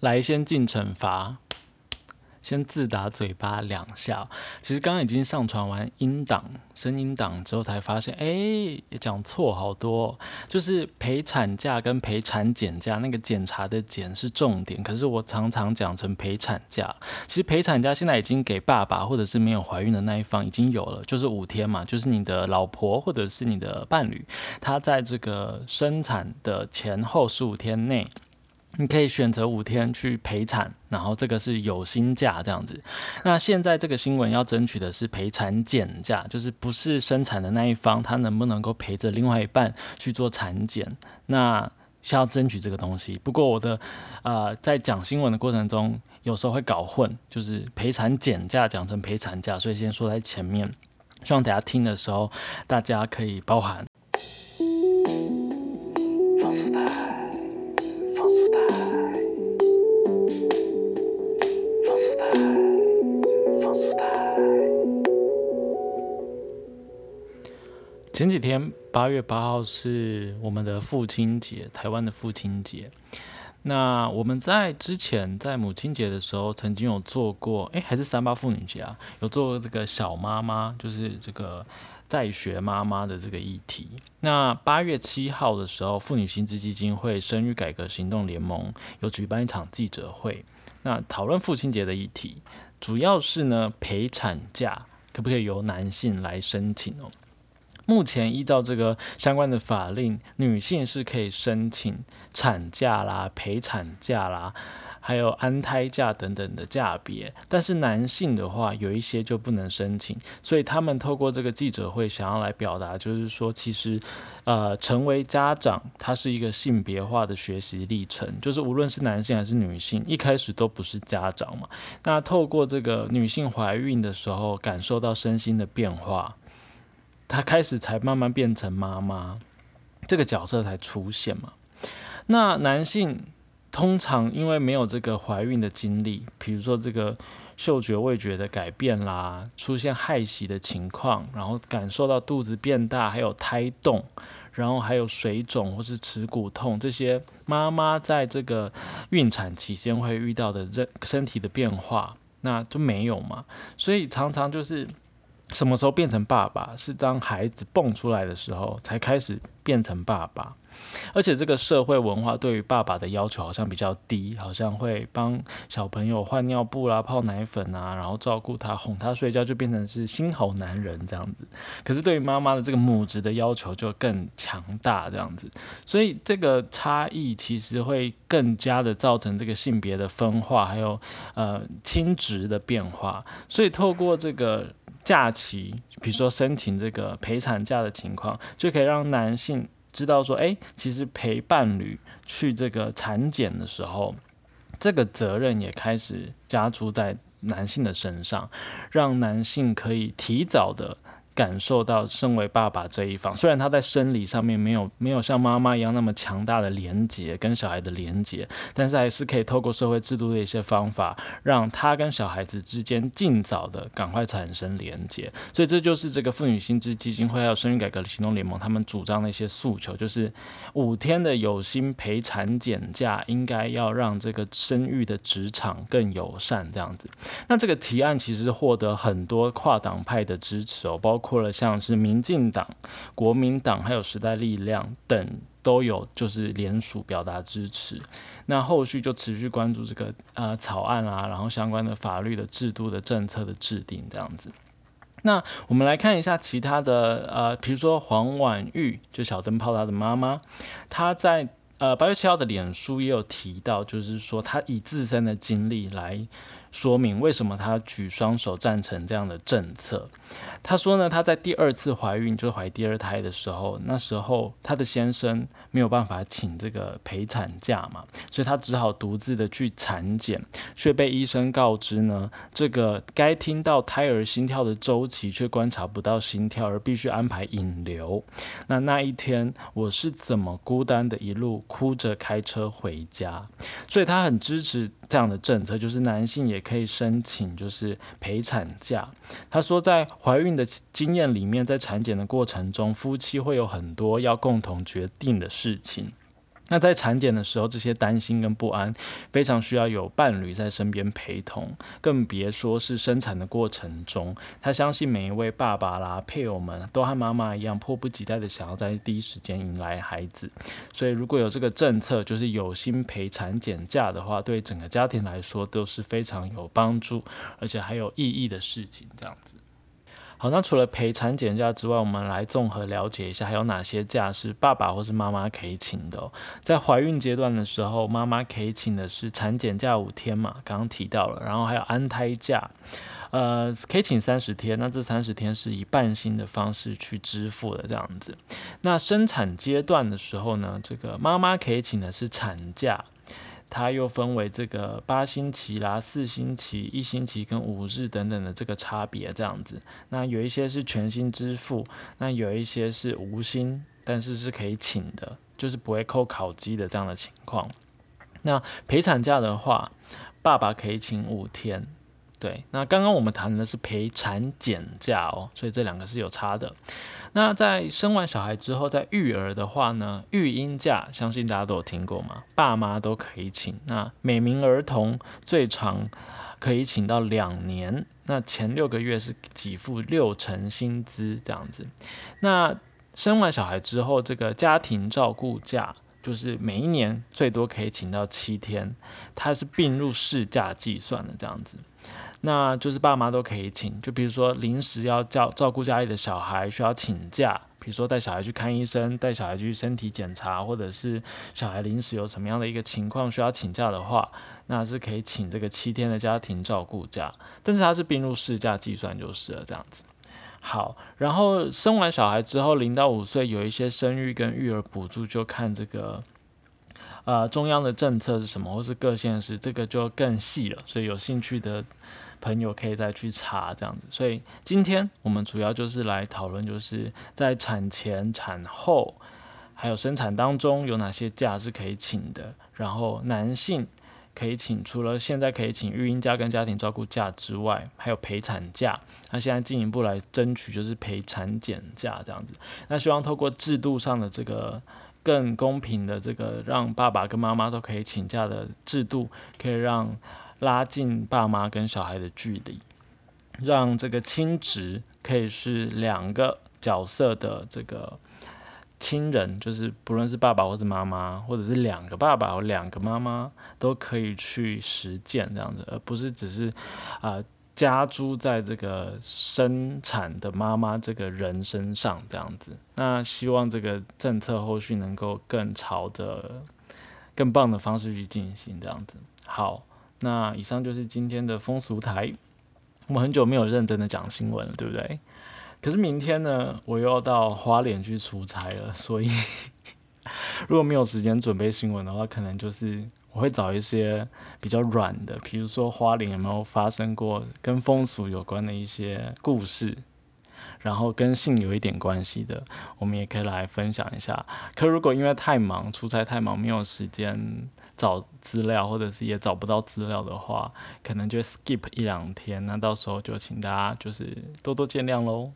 来先进惩罚。先自打嘴巴两下，其实刚刚已经上传完音档、声音档之后，才发现，哎，讲错好多，就是陪产假跟陪产检假，那个检查的检是重点，可是我常常讲成陪产假。其实陪产假现在已经给爸爸或者是没有怀孕的那一方已经有了，就是五天嘛，就是你的老婆或者是你的伴侣，他在这个生产的前后十五天内。你可以选择五天去陪产，然后这个是有薪假这样子。那现在这个新闻要争取的是陪产减假，就是不是生产的那一方，他能不能够陪着另外一半去做产检？那需要争取这个东西。不过我的呃，在讲新闻的过程中，有时候会搞混，就是陪产减假讲成陪产假，所以先说在前面，希望大家听的时候大家可以包含。前几天八月八号是我们的父亲节，台湾的父亲节。那我们在之前在母亲节的时候，曾经有做过，诶，还是三八妇女节啊，有做这个小妈妈，就是这个在学妈妈的这个议题。那八月七号的时候，妇女薪资基金会生育改革行动联盟有举办一场记者会，那讨论父亲节的议题，主要是呢陪产假可不可以由男性来申请哦？目前依照这个相关的法令，女性是可以申请产假啦、陪产假啦，还有安胎假等等的假别。但是男性的话，有一些就不能申请。所以他们透过这个记者会，想要来表达，就是说，其实，呃，成为家长，它是一个性别化的学习历程。就是无论是男性还是女性，一开始都不是家长嘛。那透过这个女性怀孕的时候，感受到身心的变化。她开始才慢慢变成妈妈，这个角色才出现嘛。那男性通常因为没有这个怀孕的经历，比如说这个嗅觉味觉的改变啦，出现害喜的情况，然后感受到肚子变大，还有胎动，然后还有水肿或是耻骨痛，这些妈妈在这个孕产期间会遇到的身身体的变化，那就没有嘛。所以常常就是。什么时候变成爸爸？是当孩子蹦出来的时候才开始变成爸爸。而且这个社会文化对于爸爸的要求好像比较低，好像会帮小朋友换尿布啦、泡奶粉啊，然后照顾他、哄他睡觉，就变成是新好男人这样子。可是对于妈妈的这个母职的要求就更强大这样子，所以这个差异其实会更加的造成这个性别的分化，还有呃亲职的变化。所以透过这个。假期，比如说申请这个陪产假的情况，就可以让男性知道说，哎，其实陪伴侣去这个产检的时候，这个责任也开始加诸在男性的身上，让男性可以提早的。感受到身为爸爸这一方，虽然他在生理上面没有没有像妈妈一样那么强大的连接跟小孩的连接，但是还是可以透过社会制度的一些方法，让他跟小孩子之间尽早的赶快产生连接。所以这就是这个妇女薪资基金会还有生育改革行动联盟他们主张的一些诉求，就是五天的有薪陪产检假应该要让这个生育的职场更友善这样子。那这个提案其实获得很多跨党派的支持哦，包括。括了像是民进党、国民党还有时代力量等都有就是联署表达支持，那后续就持续关注这个呃草案啊，然后相关的法律的制度的政策的制定这样子。那我们来看一下其他的呃，比如说黄婉玉，就小灯泡他的妈妈，她在呃八月七号的脸书也有提到，就是说她以自身的经历来。说明为什么他举双手赞成这样的政策。他说呢，他在第二次怀孕，就是怀第二胎的时候，那时候他的先生没有办法请这个陪产假嘛，所以他只好独自的去产检，却被医生告知呢，这个该听到胎儿心跳的周期却观察不到心跳，而必须安排引流。那那一天我是怎么孤单的一路哭着开车回家？所以他很支持这样的政策，就是男性也。可以申请，就是陪产假。他说，在怀孕的经验里面，在产检的过程中，夫妻会有很多要共同决定的事情。那在产检的时候，这些担心跟不安，非常需要有伴侣在身边陪同，更别说是生产的过程中。他相信每一位爸爸啦、配偶们都和妈妈一样，迫不及待的想要在第一时间迎来孩子。所以，如果有这个政策，就是有薪陪产检假的话，对整个家庭来说都是非常有帮助，而且还有意义的事情。这样子。好，那除了陪产检假之外，我们来综合了解一下，还有哪些假是爸爸或是妈妈可以请的？在怀孕阶段的时候，妈妈可以请的是产检假五天嘛，刚刚提到了，然后还有安胎假，呃，可以请三十天，那这三十天是以半薪的方式去支付的这样子。那生产阶段的时候呢，这个妈妈可以请的是产假。它又分为这个八星期啦、四星期、一星期跟五日等等的这个差别，这样子。那有一些是全薪支付，那有一些是无薪，但是是可以请的，就是不会扣考绩的这样的情况。那陪产假的话，爸爸可以请五天。对，那刚刚我们谈的是陪产检假哦，所以这两个是有差的。那在生完小孩之后，在育儿的话呢，育婴假相信大家都有听过嘛，爸妈都可以请。那每名儿童最长可以请到两年，那前六个月是给付六成薪资这样子。那生完小孩之后，这个家庭照顾假就是每一年最多可以请到七天，它是并入事假计算的这样子。那就是爸妈都可以请，就比如说临时要照照顾家里的小孩，需要请假，比如说带小孩去看医生，带小孩去身体检查，或者是小孩临时有什么样的一个情况需要请假的话，那是可以请这个七天的家庭照顾假，但是它是并入事假计算就是了，这样子。好，然后生完小孩之后，零到五岁有一些生育跟育儿补助，就看这个。呃，中央的政策是什么，或是各县市，这个就更细了。所以有兴趣的朋友可以再去查这样子。所以今天我们主要就是来讨论，就是在产前、产后，还有生产当中有哪些假是可以请的。然后男性可以请，除了现在可以请育婴假跟家庭照顾假之外，还有陪产假。那现在进一步来争取就是陪产检假这样子。那希望透过制度上的这个。更公平的这个让爸爸跟妈妈都可以请假的制度，可以让拉近爸妈跟小孩的距离，让这个亲职可以是两个角色的这个亲人，就是不论是爸爸或是妈妈，或者是两个爸爸或两个妈妈，都可以去实践这样子，而不是只是啊。加诸在这个生产的妈妈这个人身上，这样子。那希望这个政策后续能够更朝着更棒的方式去进行，这样子。好，那以上就是今天的风俗台。我们很久没有认真的讲新闻了，对不对？可是明天呢，我又要到花莲去出差了，所以 如果没有时间准备新闻的话，可能就是。我会找一些比较软的，比如说花莲有没有发生过跟风俗有关的一些故事，然后跟性有一点关系的，我们也可以来分享一下。可如果因为太忙，出差太忙，没有时间找资料，或者是也找不到资料的话，可能就 skip 一两天。那到时候就请大家就是多多见谅喽。